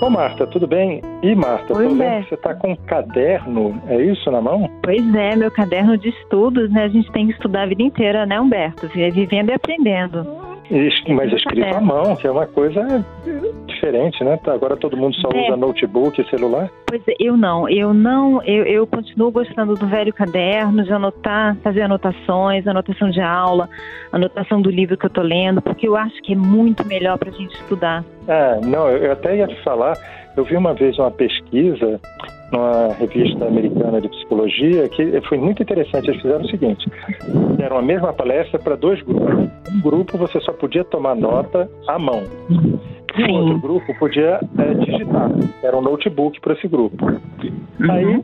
Ô Marta, tudo bem? E Marta, Oi, tô vendo Bé. que você tá com um caderno, é isso na mão? Pois é, meu caderno de estudos, né? A gente tem que estudar a vida inteira, né, Humberto? Vivendo e aprendendo. Mas escrito à mão, que é uma coisa diferente, né? Tá, Agora todo mundo só É. usa notebook e celular. Pois é, eu não, eu não, eu, eu continuo gostando do velho caderno, de anotar, fazer anotações, anotação de aula, anotação do livro que eu tô lendo, porque eu acho que é muito melhor pra gente estudar. Ah, não, eu eu até ia te falar, eu vi uma vez uma pesquisa numa revista americana de psicologia que foi muito interessante. Eles fizeram o seguinte: deram a mesma palestra para dois grupos. Um grupo você só podia tomar nota à mão. E o outro grupo podia eh, digitar. Era um notebook para esse grupo. Aí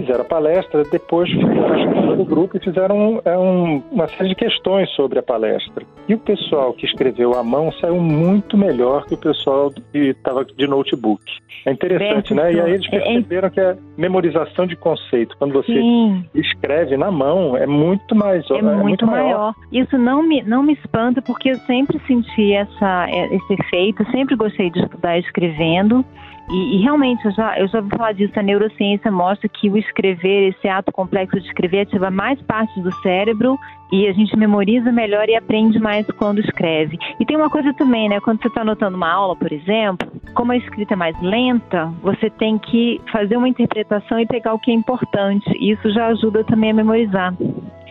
fizeram a palestra, depois fizeram do grupo e fizeram é, um- uma série de questões sobre a palestra. E o pessoal que escreveu à mão saiu muito melhor que o pessoal que estava de notebook. É interessante, Beto, né? E aí eles é- é- perceberam que a memorização de conceito, quando você Sim. escreve na mão, é muito mais É muito maior. Isso não me, não me espanta, porque eu sempre senti essa, é, esse efeito, sempre gostei de estudar escrevendo. E, e realmente, eu já, eu já ouvi falar disso, a neurociência mostra que o escrever, esse ato complexo de escrever, ativa mais partes do cérebro e a gente memoriza melhor e aprende mais quando escreve. E tem uma coisa também, né? Quando você está anotando uma aula, por exemplo, como a escrita é mais lenta, você tem que fazer uma interpretação e pegar o que é importante. Isso já ajuda também a memorizar.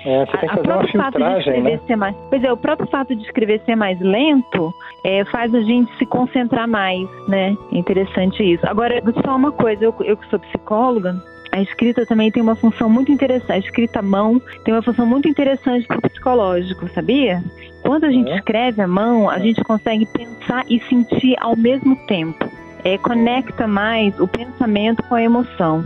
É, você tem que fazer uma filtragem, né? mais. Pois é, o próprio fato de escrever ser mais lento é, faz a gente se concentrar mais, né? É interessante isso. Agora, falar uma coisa, eu, eu que sou psicóloga, a escrita também tem uma função muito interessante. A escrita à mão tem uma função muito interessante para o psicológico, sabia? Quando a gente É? escreve à mão, a gente consegue pensar e sentir ao mesmo tempo. É, conecta mais o pensamento com a emoção.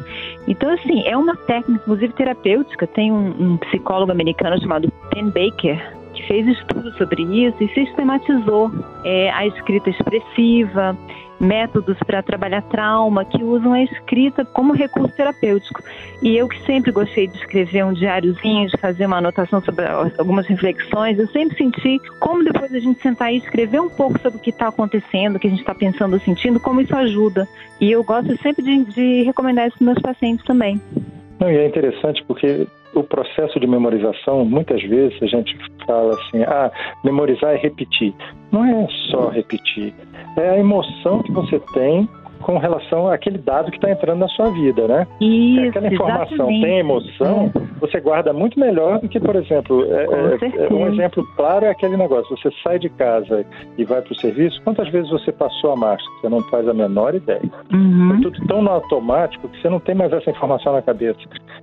Então, assim, é uma técnica, inclusive terapêutica. Tem um, um psicólogo americano chamado Penn Baker que fez estudos sobre isso e sistematizou é, a escrita expressiva, métodos para trabalhar trauma que usam a escrita como recurso terapêutico. E eu que sempre gostei de escrever um diáriozinho, de fazer uma anotação sobre algumas reflexões, eu sempre senti como depois a gente sentar e escrever um pouco sobre o que está acontecendo, o que a gente está pensando ou sentindo, como isso ajuda. E eu gosto sempre de, de recomendar isso para meus pacientes também. Não, e é interessante porque o processo de memorização, muitas vezes a gente fala assim, ah, memorizar é repetir. Não é só repetir, é a emoção que você tem com relação àquele dado que está entrando na sua vida, né? Isso, aquela informação exatamente. tem emoção, você guarda muito melhor do que, por exemplo, é- é- é um exemplo claro é aquele negócio, você sai de casa e vai para o serviço, quantas vezes você passou a marcha? Você não faz a menor ideia. Uhum. É tudo tão no automático que você não tem mais essa informação na cabeça.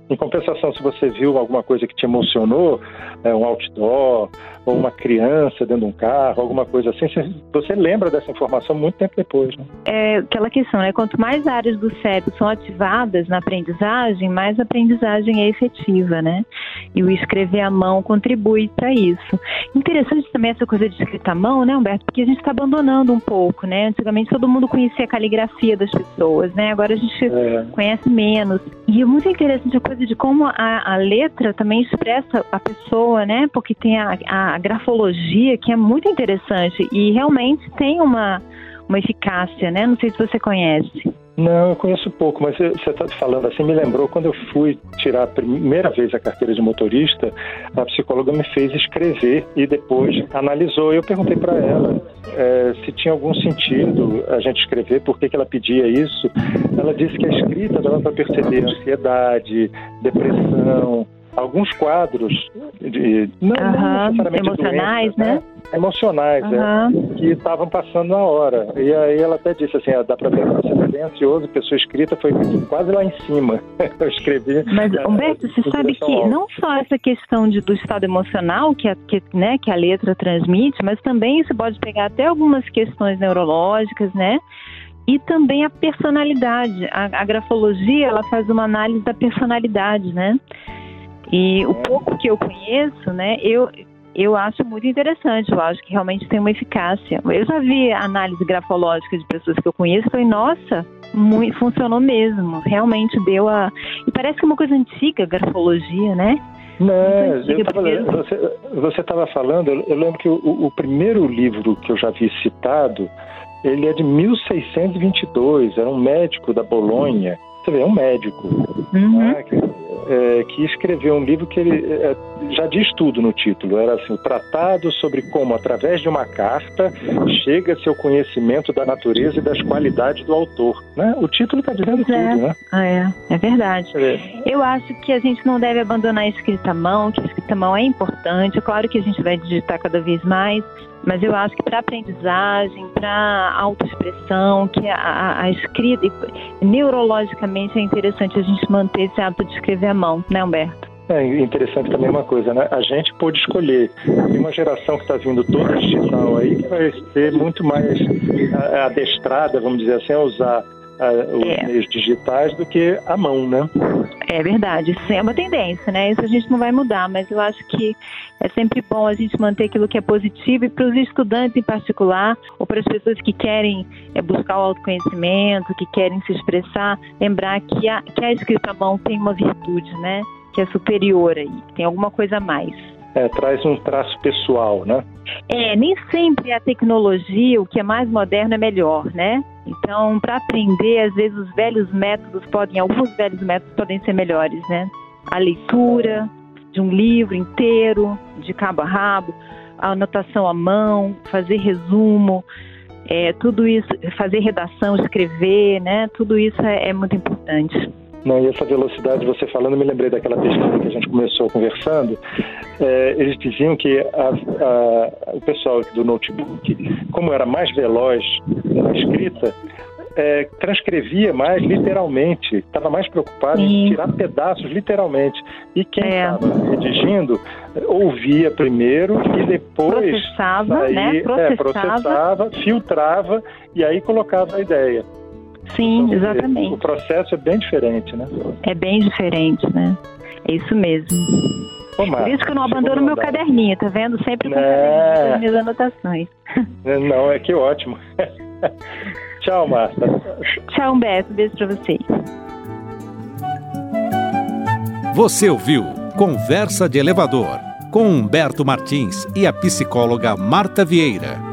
Em compensação, se você viu alguma coisa que te emocionou, é, um outdoor, ou uma criança dentro de um carro, alguma coisa assim, você, lembra dessa informação muito tempo depois. Né? é aquela questão, né? Quanto mais áreas do cérebro são ativadas na aprendizagem, mais a aprendizagem é efetiva, né? E o escrever à mão contribui para isso. Interessante também essa coisa de escrita à mão, né, Humberto? Porque a gente está abandonando um pouco, né? Antigamente todo mundo conhecia a caligrafia das pessoas, né? Agora a gente É, conhece menos. E é muito interessante a coisa de como a, a letra também expressa a pessoa, né? Porque tem a, a grafologia que é muito interessante e realmente tem uma, uma eficácia, né? Não sei se você conhece. Não, eu conheço pouco, mas você está falando assim, me lembrou quando eu fui tirar a primeira vez a carteira de motorista, a psicóloga me fez escrever e depois analisou. Eu perguntei para ela eh, se tinha algum sentido a gente escrever, por que, que ela pedia isso. Ela disse que a escrita dava para perceber ansiedade, depressão, alguns quadros de, não, não Aham, necessariamente emocionais, doenças, né? Emocionais, é Aham. que estavam passando na hora. E aí ela até disse assim, ah, dá pra ver que você está bem ansioso, pessoa escrita foi quase lá em cima. Eu escrevi. Mas, eh, Humberto, você sabe que alta. não só essa questão de, do estado emocional que a, que, né, que a letra transmite, mas também você pode pegar até algumas questões neurológicas, né? E também a personalidade. A, a grafologia, ela faz uma análise da personalidade, né? E o pouco que eu conheço, né, eu, eu acho muito interessante. Eu acho que realmente tem uma eficácia. Eu já vi análise grafológica de pessoas que eu conheço e falei, nossa, muito, funcionou mesmo. Realmente deu a. E parece que é uma coisa antiga, grafologia, né? Não, Muito eu tava, você você estava falando, eu, eu lembro que o, o primeiro livro que eu já vi citado ele é de 1622, era um médico da Bolonha. Você vê, é um médico. Uhum. Né, que, é, que, escreveu um livro que ele é, já diz tudo no título. Era assim, o tratado sobre como, através de uma carta, chega-se ao conhecimento da natureza e das qualidades do autor. Né? O título está dizendo tudo, né? Ah, é, é verdade. É. Eu acho que a gente não deve abandonar a escrita à mão, que a escrita à mão é importante. É claro que a gente vai digitar cada vez mais, mas eu acho que para aprendizagem, para autoexpressão, que a, a, escrita, neurologicamente é interessante a gente manter esse hábito de escrever à mão, né, Humberto? É interessante também uma coisa, né? A gente pôde escolher. Tem uma geração que está vindo toda digital aí que vai ser muito mais adestrada, vamos dizer assim, a usar os é. meios digitais do que a mão, né? É verdade, isso é uma tendência, né? Isso a gente não vai mudar, mas eu acho que é sempre bom a gente manter aquilo que é positivo e para os estudantes em particular, ou para as pessoas que querem é, buscar o autoconhecimento, que querem se expressar, lembrar que a, que a escrita à mão tem uma virtude, né? Que é superior aí, tem alguma coisa a mais. É, traz um traço pessoal, né? É, nem sempre a tecnologia, o que é mais moderno é melhor, né? Então, para aprender, às vezes os velhos métodos podem, alguns velhos métodos podem ser melhores, né? A leitura de um livro inteiro, de cabo a rabo, a anotação à mão, fazer resumo, é, tudo isso, fazer redação, escrever, né? Tudo isso é, é muito importante. Não, e essa velocidade, você falando, me lembrei daquela pesquisa que a gente começou conversando. É, eles diziam que a, a, o pessoal do notebook, como era mais veloz na escrita, é, transcrevia mais literalmente, estava mais preocupado Sim. em tirar pedaços literalmente. E quem estava é. redigindo ouvia primeiro e depois processava, saía, né? processava. É, processava, filtrava e aí colocava a ideia. Sim, então, exatamente. O processo é bem diferente, né? É bem diferente, né? É isso mesmo. Ô, Marta, Por isso que eu não abandono meu caderninho, tá vendo? Sempre com é... as minhas anotações. Não, é que ótimo. Tchau, Marta. Tchau, Humberto. Beijo pra você. Você ouviu Conversa de Elevador com Humberto Martins e a psicóloga Marta Vieira.